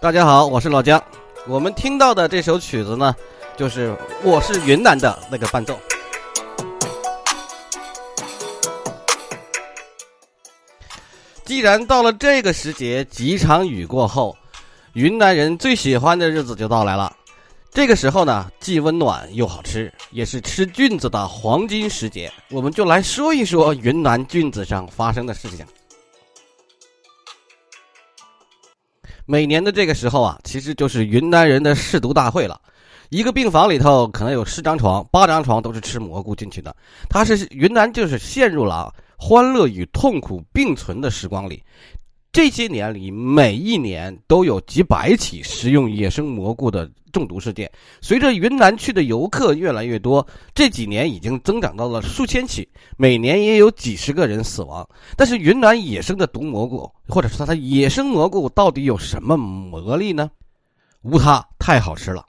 大家好，我是老姜。我们听到的这首曲子呢，就是我是云南的那个伴奏。既然到了这个时节，几场雨过后，云南人最喜欢的日子就到来了。这个时候呢，既温暖又好吃，也是吃菌子的黄金时节。我们就来说一说云南菌子上发生的事情。每年的这个时候啊，其实就是云南人的试毒大会了。一个病房里头可能有十张床，八张床都是吃蘑菇进去的。他是云南，就是陷入了欢乐与痛苦并存的时光里。这些年里，每一年都有几百起食用野生蘑菇的中毒事件。随着云南去的游客越来越多，这几年已经增长到了数千起，每年也有几十个人死亡。但是，云南野生的毒蘑菇，或者说它野生蘑菇，到底有什么魔力呢？无它，太好吃了，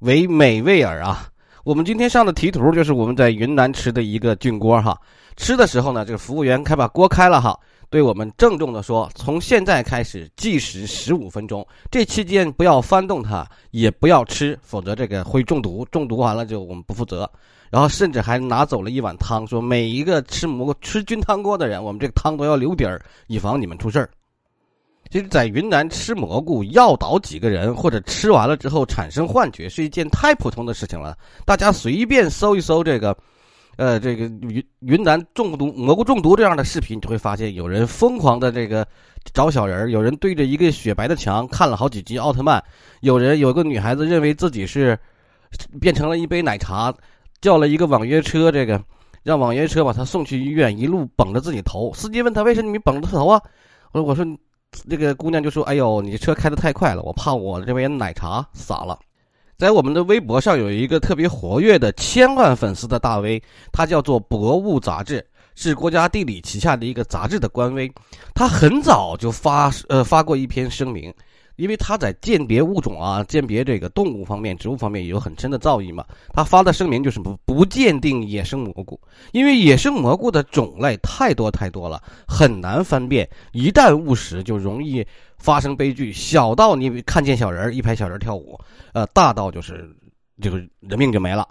唯美味尔啊！我们今天上的题图就是我们在云南吃的一个菌锅哈。吃的时候呢，这个服务员开把锅开了哈。对我们郑重的说：“从现在开始计时十五分钟，这期间不要翻动它，也不要吃，否则这个会中毒。中毒完了就我们不负责。”然后甚至还拿走了一碗汤，说：“每一个吃蘑菇、吃菌汤锅的人，我们这个汤都要留底儿，以防你们出事儿。”其实，在云南吃蘑菇要倒几个人，或者吃完了之后产生幻觉，是一件太普通的事情了。大家随便搜一搜这个。呃，这个云云南中毒蘑菇中毒这样的视频，你就会发现有人疯狂的这个找小人儿有人对着一个雪白的墙看了好几集奥特曼，有人有个女孩子认为自己是变成了一杯奶茶，叫了一个网约车，这个让网约车把她送去医院，一路绷着自己头。司机问他为什么你绷着头啊？我说我说这个姑娘就说：“哎呦，你车开的太快了，我怕我这杯奶茶洒了。”在我们的微博上有一个特别活跃的千万粉丝的大 V，他叫做博物杂志，是国家地理旗下的一个杂志的官微。他很早就发呃发过一篇声明。因为他在鉴别物种啊、鉴别这个动物方面、植物方面也有很深的造诣嘛，他发的声明就是不不鉴定野生蘑菇，因为野生蘑菇的种类太多太多了，很难分辨，一旦误食就容易发生悲剧。小到你看见小人一排小人跳舞，呃，大到就是这个人命就没了。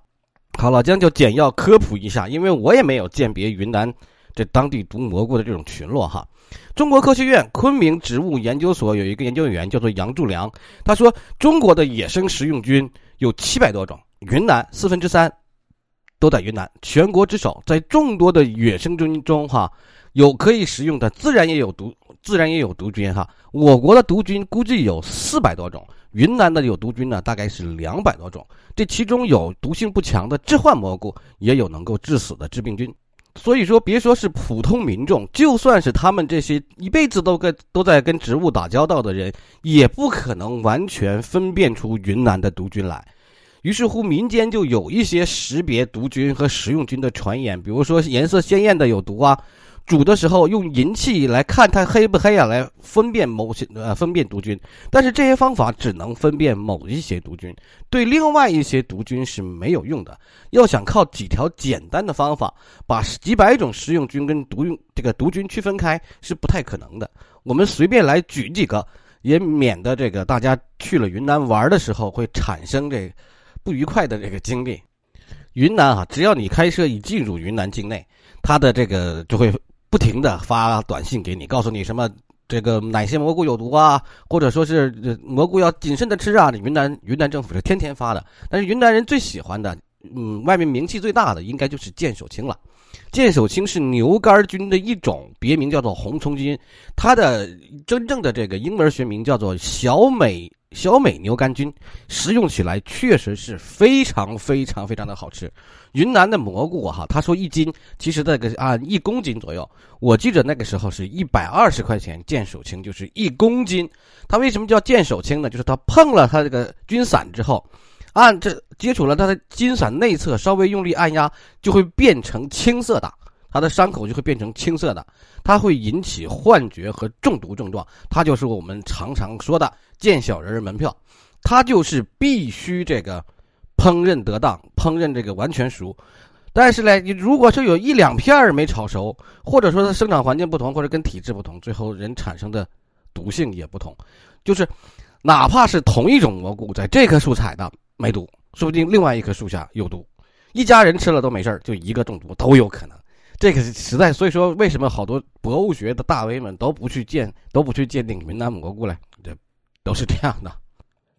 好，老姜就简要科普一下，因为我也没有鉴别云南这当地毒蘑菇的这种群落哈。中国科学院昆明植物研究所有一个研究员叫做杨柱良，他说中国的野生食用菌有七百多种，云南四分之三都在云南，全国之首。在众多的野生菌中，哈，有可以食用的，自然也有毒，自然也有毒菌，哈。我国的毒菌估计有四百多种，云南的有毒菌呢，大概是两百多种。这其中有毒性不强的致幻蘑菇，也有能够致死的致病菌。所以说，别说是普通民众，就算是他们这些一辈子都跟都在跟植物打交道的人，也不可能完全分辨出云南的毒菌来。于是乎，民间就有一些识别毒菌和食用菌的传言，比如说颜色鲜艳的有毒啊。煮的时候用银器来看它黑不黑啊，来分辨某些呃分辨毒菌，但是这些方法只能分辨某一些毒菌，对另外一些毒菌是没有用的。要想靠几条简单的方法把几百种食用菌跟毒用这个毒菌区分开是不太可能的。我们随便来举几个，也免得这个大家去了云南玩的时候会产生这不愉快的这个经历。云南啊，只要你开车一进入云南境内，它的这个就会。不停的发短信给你，告诉你什么这个哪些蘑菇有毒啊，或者说是蘑菇要谨慎的吃啊。云南云南政府是天天发的，但是云南人最喜欢的，嗯，外面名气最大的应该就是剑手青了。剑手青是牛肝菌的一种，别名叫做红葱菌，它的真正的这个英文学名叫做小美。小美牛肝菌食用起来确实是非常非常非常的好吃。云南的蘑菇哈，他说一斤，其实这个按一公斤左右。我记着那个时候是一百二十块钱，见手青就是一公斤。它为什么叫见手青呢？就是它碰了它这个菌伞之后，按这接触了它的菌伞内侧，稍微用力按压，就会变成青色的。它的伤口就会变成青色的，它会引起幻觉和中毒症状，它就是我们常常说的见小人门票，它就是必须这个烹饪得当，烹饪这个完全熟。但是呢，你如果是有一两片儿没炒熟，或者说它生长环境不同，或者跟体质不同，最后人产生的毒性也不同。就是哪怕是同一种蘑菇，在这棵树采的没毒，说不定另外一棵树下有毒，一家人吃了都没事儿就一个中毒都有可能。这个是实在，所以说为什么好多博物学的大 V 们都不去鉴都不去鉴定云南蘑菇嘞？这都是这样的。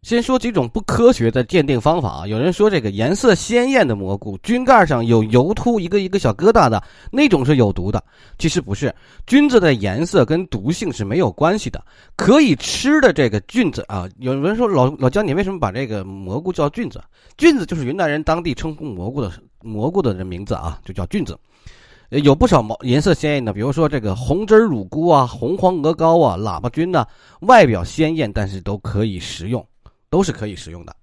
先说几种不科学的鉴定方法啊。有人说这个颜色鲜艳的蘑菇，菌盖上有油突一个一个小疙瘩的那种是有毒的。其实不是，菌子的颜色跟毒性是没有关系的。可以吃的这个菌子啊，有人说老老姜，你为什么把这个蘑菇叫菌子？菌子就是云南人当地称呼蘑菇的蘑菇的这名字啊，就叫菌子。有不少毛颜色鲜艳的，比如说这个红汁乳菇啊、红黄鹅膏啊、喇叭菌呢，外表鲜艳，但是都可以食用。都是可以食用的，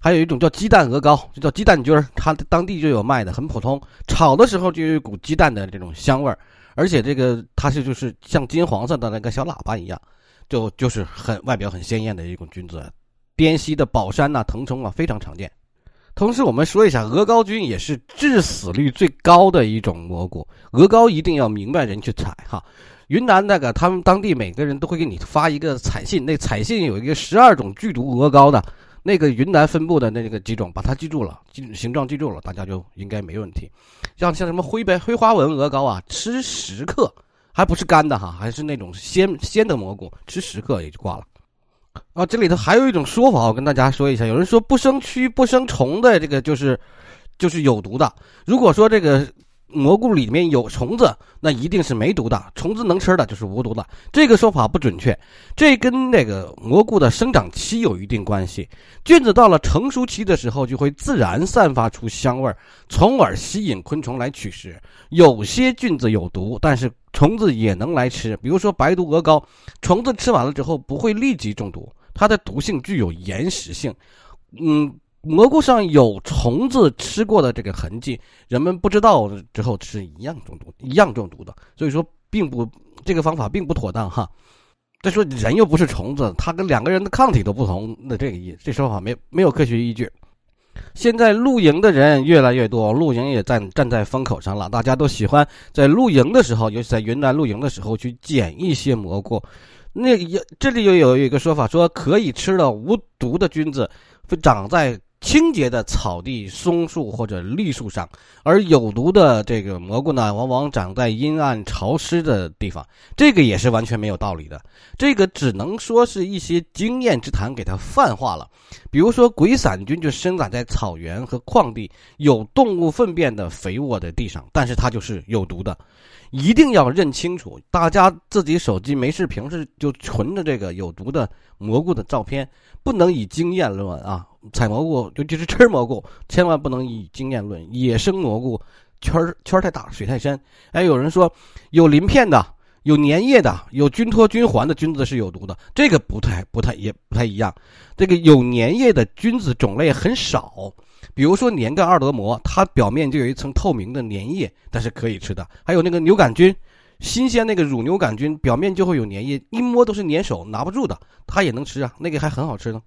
还有一种叫鸡蛋鹅膏，就叫鸡蛋菌儿，它当地就有卖的，很普通。炒的时候就有一股鸡蛋的这种香味儿，而且这个它是就是像金黄色的那个小喇叭一样，就就是很外表很鲜艳的一种菌子。滇西的宝山呐、腾冲啊非常常见。同时我们说一下，鹅膏菌也是致死率最高的一种蘑菇，鹅膏一定要明白人去采哈。云南那个，他们当地每个人都会给你发一个彩信，那彩信有一个十二种剧毒鹅膏的，那个云南分布的那个几种，把它记住了，记形状记住了，大家就应该没问题。像像什么灰白灰花纹鹅膏啊，吃十克，还不是干的哈，还是那种鲜鲜的蘑菇，吃十克也就挂了。啊，这里头还有一种说法，我跟大家说一下，有人说不生蛆不生虫的这个就是就是有毒的。如果说这个。蘑菇里面有虫子，那一定是没毒的。虫子能吃的就是无毒的。这个说法不准确，这跟那个蘑菇的生长期有一定关系。菌子到了成熟期的时候，就会自然散发出香味儿，从而吸引昆虫来取食。有些菌子有毒，但是虫子也能来吃。比如说白毒鹅膏，虫子吃完了之后不会立即中毒，它的毒性具有延时性。嗯。蘑菇上有虫子吃过的这个痕迹，人们不知道之后吃一样中毒，一样中毒的。所以说，并不这个方法并不妥当哈。再说人又不是虫子，它跟两个人的抗体都不同，那这个意这说法没没有科学依据。现在露营的人越来越多，露营也站站在风口上了，大家都喜欢在露营的时候，尤其在云南露营的时候去捡一些蘑菇。那也这里又有一个说法，说可以吃的无毒的菌子会长在。清洁的草地、松树或者栗树上，而有毒的这个蘑菇呢，往往长在阴暗潮湿的地方。这个也是完全没有道理的，这个只能说是一些经验之谈给它泛化了。比如说，鬼伞菌就生长在草原和旷地有动物粪便的肥沃的地上，但是它就是有毒的。一定要认清楚，大家自己手机没事平时就存着这个有毒的蘑菇的照片，不能以经验论啊。采蘑菇，尤其是吃蘑菇，千万不能以经验论。野生蘑菇圈圈太大，水太深。哎，有人说有鳞片的、有粘液的、有菌托菌环的菌子是有毒的，这个不太、不太也不太一样。这个有粘液的菌子种类很少，比如说粘盖二德膜，它表面就有一层透明的粘液，但是可以吃的。还有那个牛杆菌，新鲜那个乳牛杆菌表面就会有粘液，一摸都是粘手，拿不住的，它也能吃啊，那个还很好吃呢。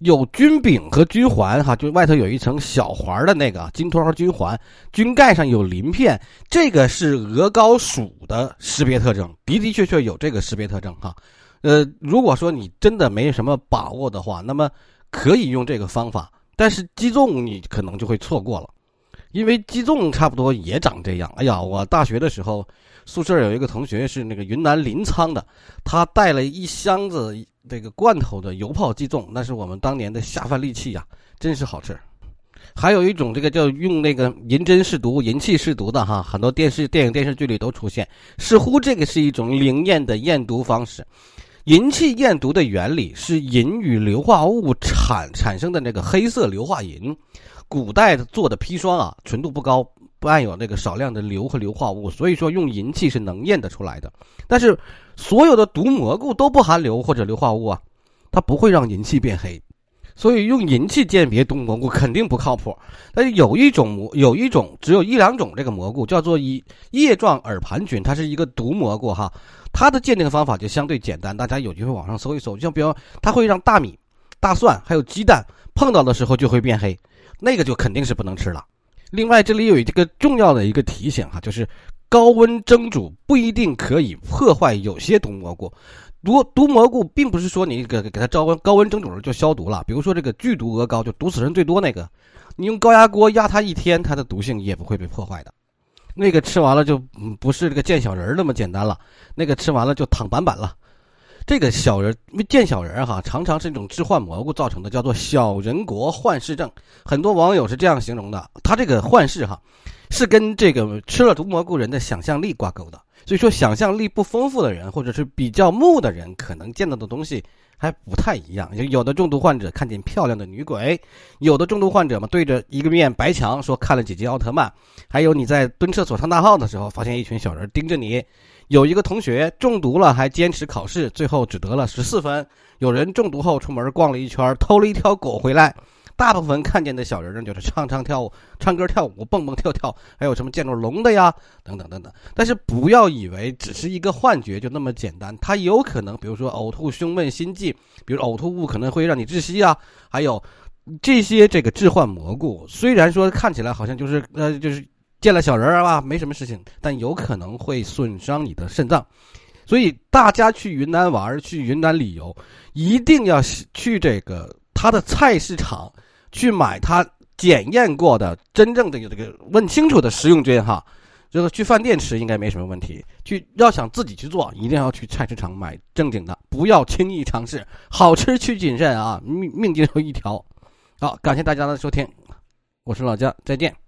有菌柄和菌环，哈，就外头有一层小环的那个金托和菌环，菌盖上有鳞片，这个是鹅膏属的识别特征，的的确确有这个识别特征，哈。呃，如果说你真的没什么把握的话，那么可以用这个方法，但是击中你可能就会错过了，因为击中差不多也长这样。哎呀，我大学的时候。宿舍有一个同学是那个云南临沧的，他带了一箱子这个罐头的油泡鸡枞，那是我们当年的下饭利器呀，真是好吃。还有一种这个叫用那个银针试毒、银器试毒的哈，很多电视、电影、电视剧里都出现，似乎这个是一种灵验的验毒方式。银器验毒的原理是银与硫化物产产生的那个黑色硫化银，古代做的砒霜啊，纯度不高。不含有那个少量的硫和硫化物，所以说用银器是能验得出来的。但是所有的毒蘑菇都不含硫或者硫化物啊，它不会让银器变黑，所以用银器鉴别毒蘑菇肯定不靠谱。但是有一种蘑，有一种只有一两种这个蘑菇叫做叶叶状耳盘菌，它是一个毒蘑菇哈，它的鉴定方法就相对简单，大家有机会网上搜一搜，像比如它会让大米、大蒜还有鸡蛋碰到的时候就会变黑，那个就肯定是不能吃了。另外，这里有一个重要的一个提醒哈，就是高温蒸煮不一定可以破坏有些毒蘑菇。毒毒蘑菇并不是说你给给它高温高温蒸煮了就消毒了。比如说这个剧毒鹅膏，就毒死人最多那个，你用高压锅压它一天，它的毒性也不会被破坏的。那个吃完了就不是这个见小人那么简单了，那个吃完了就躺板板了。这个小人见小人哈，常常是一种致幻蘑菇造成的，叫做小人国幻视症。很多网友是这样形容的：他这个幻视哈，是跟这个吃了毒蘑菇人的想象力挂钩的。所以说，想象力不丰富的人，或者是比较木的人，可能见到的东西还不太一样。有的中毒患者看见漂亮的女鬼，有的中毒患者嘛，对着一个面白墙说看了几集奥特曼，还有你在蹲厕所上大号的时候，发现一群小人盯着你。有一个同学中毒了，还坚持考试，最后只得了十四分。有人中毒后出门逛了一圈，偷了一条狗回来。大部分看见的小人呢，就是唱唱跳舞、唱歌跳舞、蹦蹦跳跳，还有什么见着龙的呀，等等等等。但是不要以为只是一个幻觉就那么简单，它有可能，比如说呕吐、胸闷、心悸，比如呕吐物可能会让你窒息啊，还有这些这个致幻蘑菇，虽然说看起来好像就是呃就是见了小人儿吧，没什么事情，但有可能会损伤你的肾脏。所以大家去云南玩、去云南旅游，一定要去这个它的菜市场。去买他检验过的真正的有这个问清楚的食用菌哈，这个去饭店吃应该没什么问题。去要想自己去做，一定要去菜市场买正经的，不要轻易尝试。好吃需谨慎啊，命命就一条。好，感谢大家的收听，我是老姜，再见。